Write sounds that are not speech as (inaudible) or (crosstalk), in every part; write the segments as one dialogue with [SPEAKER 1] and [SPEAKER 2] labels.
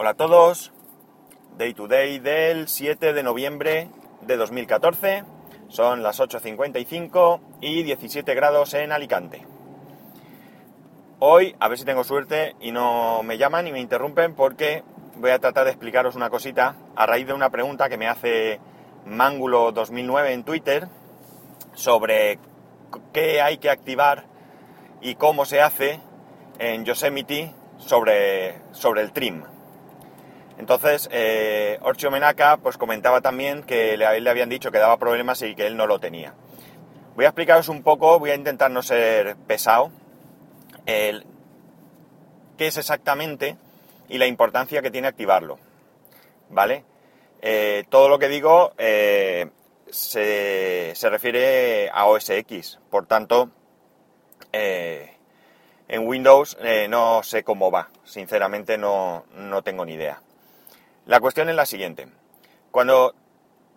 [SPEAKER 1] Hola a todos, Day to Day del 7 de noviembre de 2014, son las 8.55 y 17 grados en Alicante. Hoy, a ver si tengo suerte y no me llaman y me interrumpen porque voy a tratar de explicaros una cosita a raíz de una pregunta que me hace Mangulo 2009 en Twitter sobre qué hay que activar y cómo se hace en Yosemite sobre, sobre el trim. Entonces, eh, Menaka pues comentaba también que le, le habían dicho que daba problemas y que él no lo tenía. Voy a explicaros un poco, voy a intentar no ser pesado, el, qué es exactamente y la importancia que tiene activarlo. ¿Vale? Eh, todo lo que digo eh, se, se, refiere a OS X, por tanto, eh, en Windows no sé cómo va, sinceramente no, no tengo ni idea. La cuestión es la siguiente. Cuando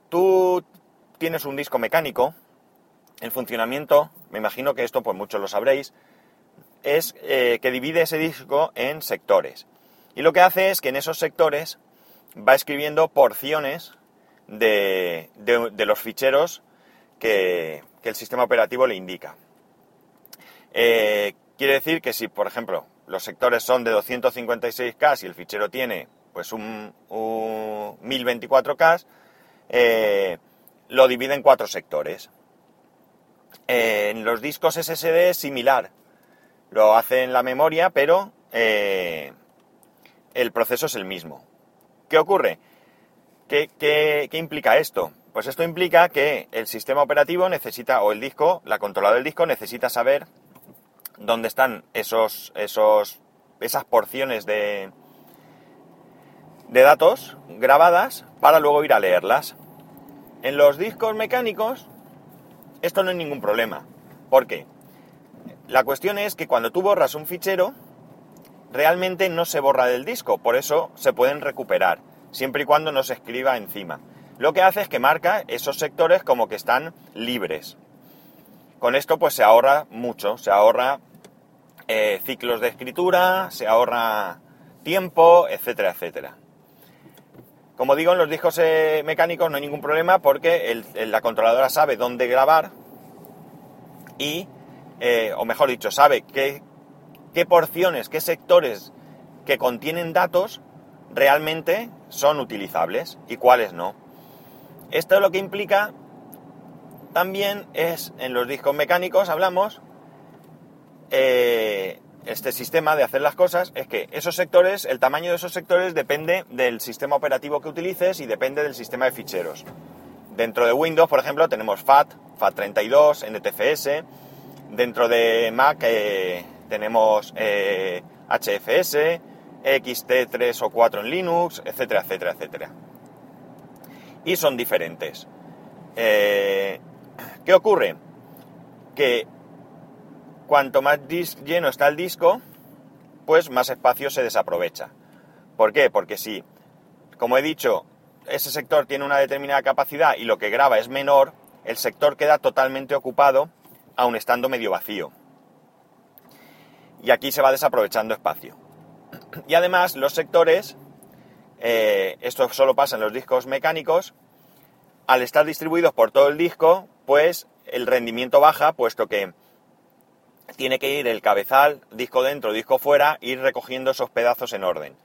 [SPEAKER 1] tú tienes un disco mecánico, el funcionamiento, me imagino que esto pues muchos lo sabréis, es eh, que divide ese disco en sectores. Y lo que hace es que en esos sectores va escribiendo porciones de, de, los ficheros que, que, el sistema operativo le indica. Eh, quiere decir que si, por ejemplo, los sectores son de 256K y el fichero tiene pues un, un 1024K, eh, lo divide en cuatro sectores. Eh, en los discos SSD es similar. Lo hace en la memoria, pero eh, el proceso es el mismo. ¿Qué ocurre? ¿Qué, qué, qué implica esto? Pues esto implica que el sistema operativo necesita, o el disco, la controladora del disco necesita saber dónde están esos, esos, esas porciones de, de datos grabadas para luego ir a leerlas. En los discos mecánicos esto no es ningún problema. ¿Por qué? La cuestión es que cuando tú borras un fichero, realmente no se borra del disco, por eso se pueden recuperar, siempre y cuando no se escriba encima. Lo que hace es que marca esos sectores como que están libres. Con esto pues se ahorra mucho, se ahorra eh, ciclos de escritura, se ahorra tiempo, etcétera, etcétera. Como digo, en los discos eh, mecánicos no hay ningún problema porque la controladora sabe dónde grabar y, eh, o mejor dicho, sabe qué, qué porciones, qué sectores que contienen datos realmente son utilizables y cuáles no. Esto lo que implica también es, en los discos mecánicos hablamos, eh, este sistema de hacer las cosas es que esos sectores, el tamaño de esos sectores depende del sistema operativo que utilices y depende del sistema de ficheros. Dentro de Windows, por ejemplo, tenemos FAT, FAT32, NTFS. Dentro de Mac eh, tenemos eh, HFS, XT3 o 4 en Linux, etcétera, etcétera, etcétera. Y son diferentes. Eh, ¿Qué ocurre? Que cuanto más lleno está el disco, pues más espacio se desaprovecha. ¿Por qué? Porque si, como he dicho, ese sector tiene una determinada capacidad y lo que graba es menor, el sector queda totalmente ocupado, aun estando medio vacío. Y aquí se va desaprovechando espacio. Y además los sectores, eh, esto solo pasa en los discos mecánicos, al estar distribuidos por todo el disco, pues el rendimiento baja, puesto que tiene que ir el cabezal, disco dentro, disco fuera, ir recogiendo esos pedazos en orden.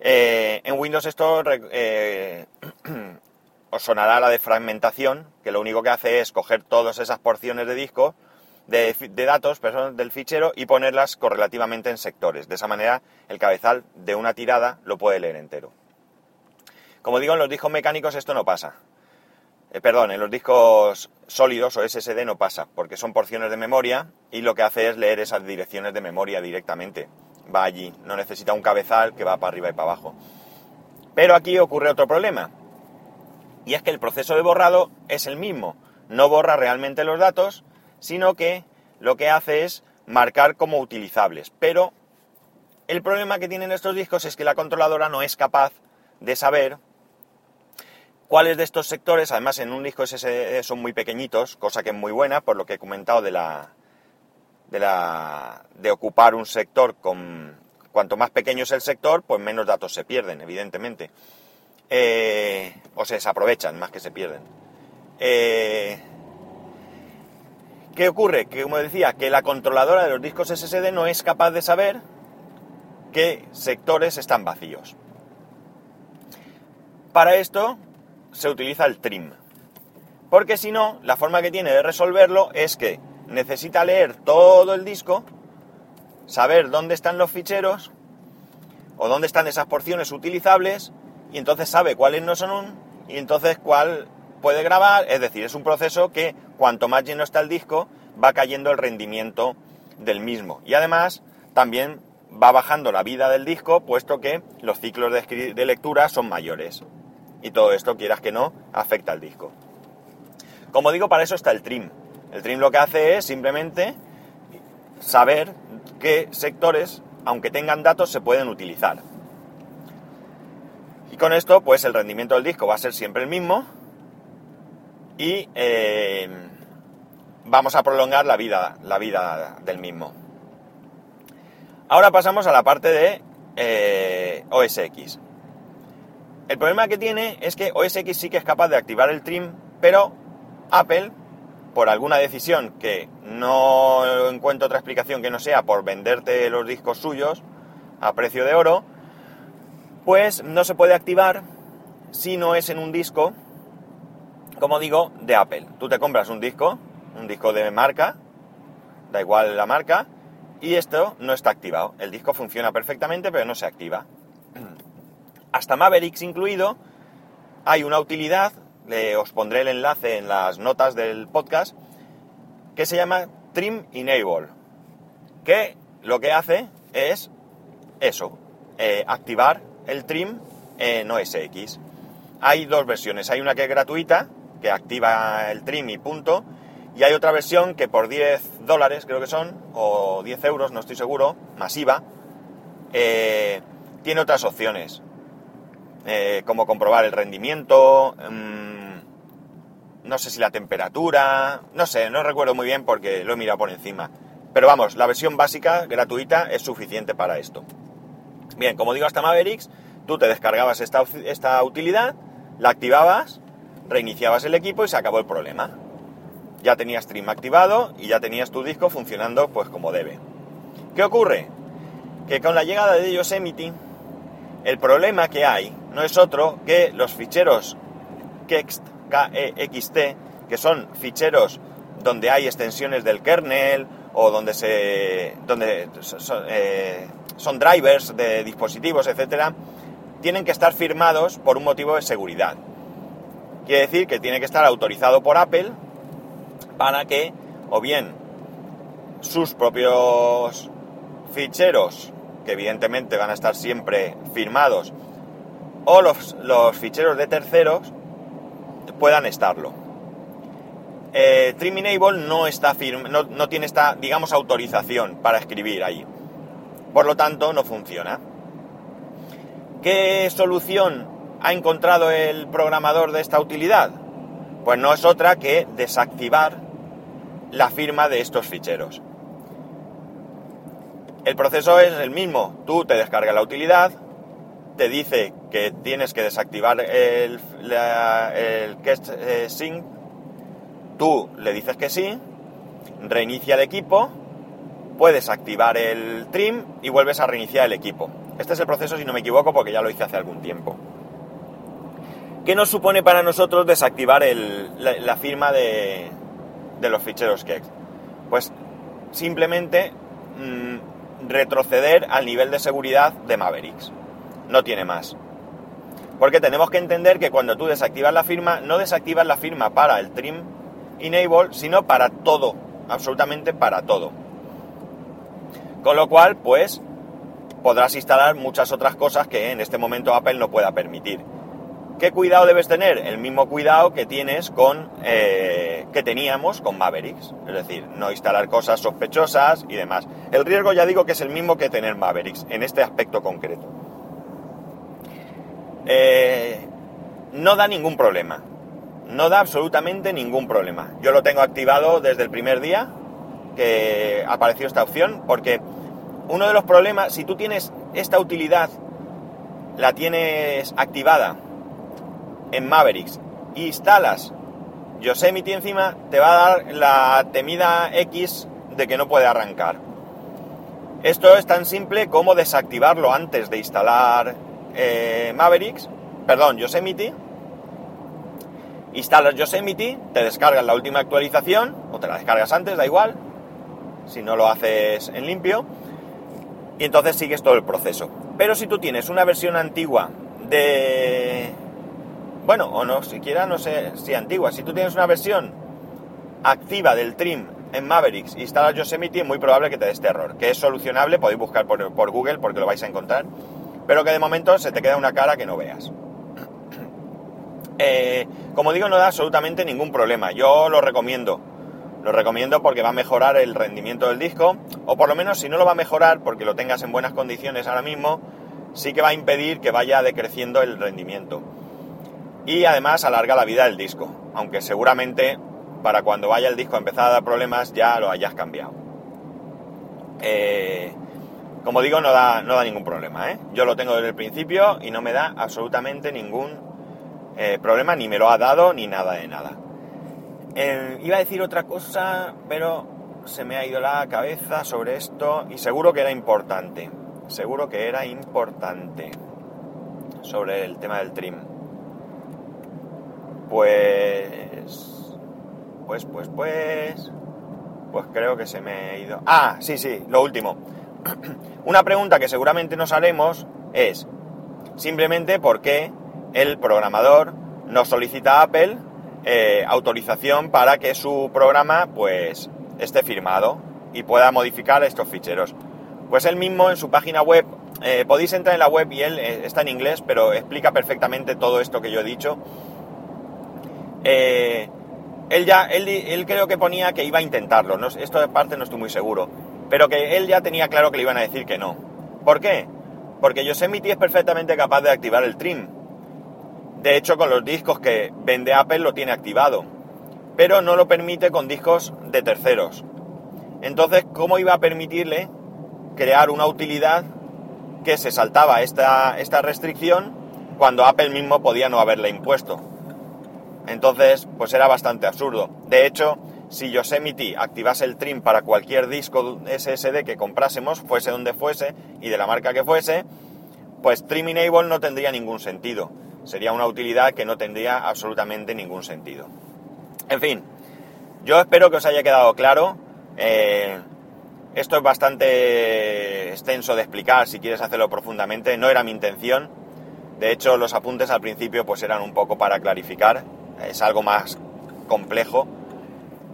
[SPEAKER 1] Eh, en Windows esto eh, (clears throat) os sonará la de fragmentación, que lo único que hace es coger todas esas porciones de disco, de, de datos perdón, del fichero y ponerlas correlativamente en sectores. De esa manera el cabezal de una tirada lo puede leer entero. Como digo, en los discos mecánicos esto no pasa. Eh, perdón, en los discos sólidos o SSD no pasa, porque son porciones de memoria y lo que hace es leer esas direcciones de memoria directamente. Va allí, no necesita un cabezal que va para arriba y para abajo. Pero aquí ocurre otro problema, y es que el proceso de borrado es el mismo. No borra realmente los datos, sino que lo que hace es marcar como utilizables. Pero el problema que tienen estos discos es que la controladora no es capaz de saber cuáles de estos sectores, además en un disco SSD son muy pequeñitos, cosa que es muy buena, por lo que he comentado de la de, la, de ocupar un sector con cuanto más pequeño es el sector, pues menos datos se pierden, evidentemente. Eh, o se desaprovechan más que se pierden. Eh, ¿Qué ocurre? Que como decía, que la controladora de los discos SSD no es capaz de saber qué sectores están vacíos. Para esto se utiliza el trim. Porque si no, la forma que tiene de resolverlo es que necesita leer todo el disco, saber dónde están los ficheros o dónde están esas porciones utilizables y entonces sabe cuáles no son un y entonces cuál puede grabar. Es decir, es un proceso que cuanto más lleno está el disco va cayendo el rendimiento del mismo. Y además también va bajando la vida del disco puesto que los ciclos de, de lectura son mayores. Y todo esto, quieras que no, afecta al disco. Como digo, para eso está el trim. El trim lo que hace es simplemente saber qué sectores, aunque tengan datos, se pueden utilizar. Y con esto, pues el rendimiento del disco va a ser siempre el mismo y eh, vamos a prolongar la vida, la vida del mismo. Ahora pasamos a la parte de eh, OS X. El problema que tiene es que OS X sí que es capaz de activar el trim, pero Apple, por alguna decisión que no encuentro otra explicación que no sea por venderte los discos suyos a precio de oro, pues no se puede activar si no es en un disco, como digo, de Apple. Tú te compras un disco, un disco de marca, da igual la marca, y esto no está activado. El disco funciona perfectamente, pero no se activa. Hasta Mavericks incluido, hay una utilidad le, os pondré el enlace en las notas del podcast, que se llama Trim Enable, que lo que hace es eso, eh, activar el trim en OS X. Hay dos versiones, hay una que es gratuita, que activa el trim y punto, y hay otra versión que por 10 dólares creo que son, o 10 euros, no estoy seguro, masiva, eh, tiene otras opciones, eh, como comprobar el rendimiento, mm, no sé si la temperatura, no sé, no recuerdo muy bien porque lo he mirado por encima. Pero vamos, la versión básica, gratuita, es suficiente para esto. Bien, como digo, hasta Mavericks, tú te descargabas esta, esta utilidad, la activabas, reiniciabas el equipo y se acabó el problema. Ya tenías Stream activado y ya tenías tu disco funcionando pues como debe. ¿Qué ocurre? Que con la llegada de Yosemite, el problema que hay no es otro que los ficheros Kext KEXT, que son ficheros donde hay extensiones del kernel o donde, se, donde eh, son, drivers de dispositivos, etcétera, tienen que estar firmados por un motivo de seguridad. Quiere decir que tiene que estar autorizado por Apple para que, o bien, sus propios ficheros, que evidentemente van a estar siempre firmados, o los, los ficheros de terceros, puedan estarlo. Eh, Trim Enable no, está no, no tiene esta, digamos, autorización para escribir ahí. Por lo tanto, no funciona. ¿Qué solución ha encontrado el programador de esta utilidad? Pues no es otra que desactivar la firma de estos ficheros. El proceso es el mismo. Tú te descargas la utilidad, te dice que tienes que desactivar el, el Guest eh, Sync, tú le dices que sí, reinicia el equipo, puedes activar el trim y vuelves a reiniciar el equipo. Este es el proceso, si no me equivoco, porque ya lo hice hace algún tiempo. ¿Qué nos supone para nosotros desactivar la, firma de, los ficheros Kex? Pues simplemente mm, retroceder al nivel de seguridad de Mavericks no tiene más. Porque tenemos que entender que cuando tú desactivas la firma, no desactivas la firma para el trim enable, sino para todo, absolutamente para todo. Con lo cual, pues, podrás instalar muchas otras cosas que en este momento Apple no pueda permitir. ¿Qué cuidado debes tener? El mismo cuidado que tienes con eh, que teníamos con Mavericks, es decir, no instalar cosas sospechosas y demás. El riesgo ya digo que es el mismo que tener Mavericks en este aspecto concreto. Eh, no da ningún problema. No da absolutamente ningún problema. Yo lo tengo activado desde el primer día que apareció esta opción, porque uno de los problemas, si tú tienes esta utilidad la tienes activada en Mavericks e instalas Yosemite encima, te va a dar la temida X de que no puede arrancar. Esto es tan simple como desactivarlo antes de instalar eh, Mavericks, perdón, Yosemite. Instalas Yosemite, te descargas la última actualización, o te la descargas antes, da igual, si no lo haces en limpio, y entonces sigues todo el proceso. Pero si tú tienes una versión antigua de... Bueno, o no, siquiera no sé si antigua, si tú tienes una versión activa del trim en Mavericks instalas Yosemite, es muy probable que te dé este error, que es solucionable, podéis buscar por Google porque lo vais a encontrar, pero que de momento se te queda una cara que no veas. Eh, como digo, no da absolutamente ningún problema. Yo lo recomiendo. Lo recomiendo porque va a mejorar el rendimiento del disco, o por lo menos si no lo va a mejorar porque lo tengas en buenas condiciones ahora mismo, sí que va a impedir que vaya decreciendo el rendimiento. Y además alarga la vida del disco, aunque seguramente para cuando vaya el disco a empezar a dar problemas ya lo hayas cambiado. Eh, como digo, no da, no da ningún problema. ¿eh? Yo lo tengo desde el principio y no me da absolutamente ningún eh, problema, ni me lo ha dado, ni nada de nada. iba a decir otra cosa, pero se me ha ido la cabeza sobre esto y seguro que era importante. Seguro que era importante sobre el tema del trim. Pues... Pues, pues, pues... Pues creo que se me ha ido... Ah, sí, sí, lo último. (clears throat) Una pregunta que seguramente nos haremos es simplemente por qué el programador nos solicita Apple eh, autorización para que su programa pues esté firmado y pueda modificar estos ficheros. Pues él mismo en su página web, eh, podéis entrar en la web y él eh, está en inglés, pero explica perfectamente todo esto que yo he dicho. Él ya, él, creo que ponía que iba a intentarlo, esto de parte no estoy muy seguro, pero que él ya tenía claro que le iban a decir que no. ¿Por qué? Porque Yosemite es perfectamente capaz de activar el trim. De hecho, con los discos que vende Apple lo tiene activado, pero no lo permite con discos de terceros. Entonces, ¿cómo iba a permitirle crear una utilidad que se saltaba esta, esta restricción cuando Apple mismo podía no haberle impuesto? Entonces, pues era bastante absurdo. De hecho, si Yosemite activase el trim para cualquier disco SSD que comprásemos, fuese donde fuese y de la marca que fuese, pues Trim Enable no tendría ningún sentido. Sería una utilidad que no tendría absolutamente ningún sentido. En fin, yo espero que os haya quedado claro. Eh, esto es bastante extenso de explicar si quieres hacerlo profundamente. No era mi intención. De hecho, los apuntes al principio pues eran un poco para clarificar es algo más complejo.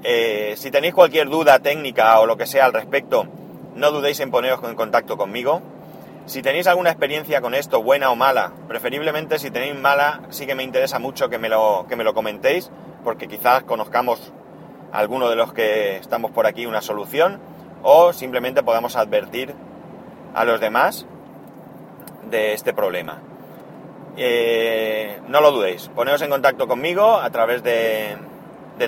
[SPEAKER 1] Eh, si tenéis cualquier duda técnica o lo que sea al respecto, no dudéis en poneros en contacto conmigo. Si tenéis alguna experiencia con esto, buena o mala, preferiblemente si tenéis mala, sí que me interesa mucho que me lo, que me lo comentéis, porque quizás conozcamos alguno de los que estamos por aquí una solución, o simplemente podamos advertir a los demás de este problema. Eh, no lo dudéis, poneos en contacto conmigo a través de,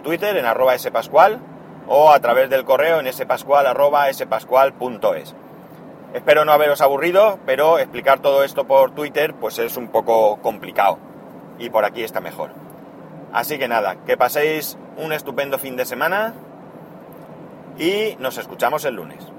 [SPEAKER 1] Twitter en arroba spascual o a través del correo en spascual arroba spascual.es. Espero no haberos aburrido, pero explicar todo esto por Twitter pues es un poco complicado y por aquí está mejor. Así que nada, que paséis un estupendo fin de semana y nos escuchamos el lunes.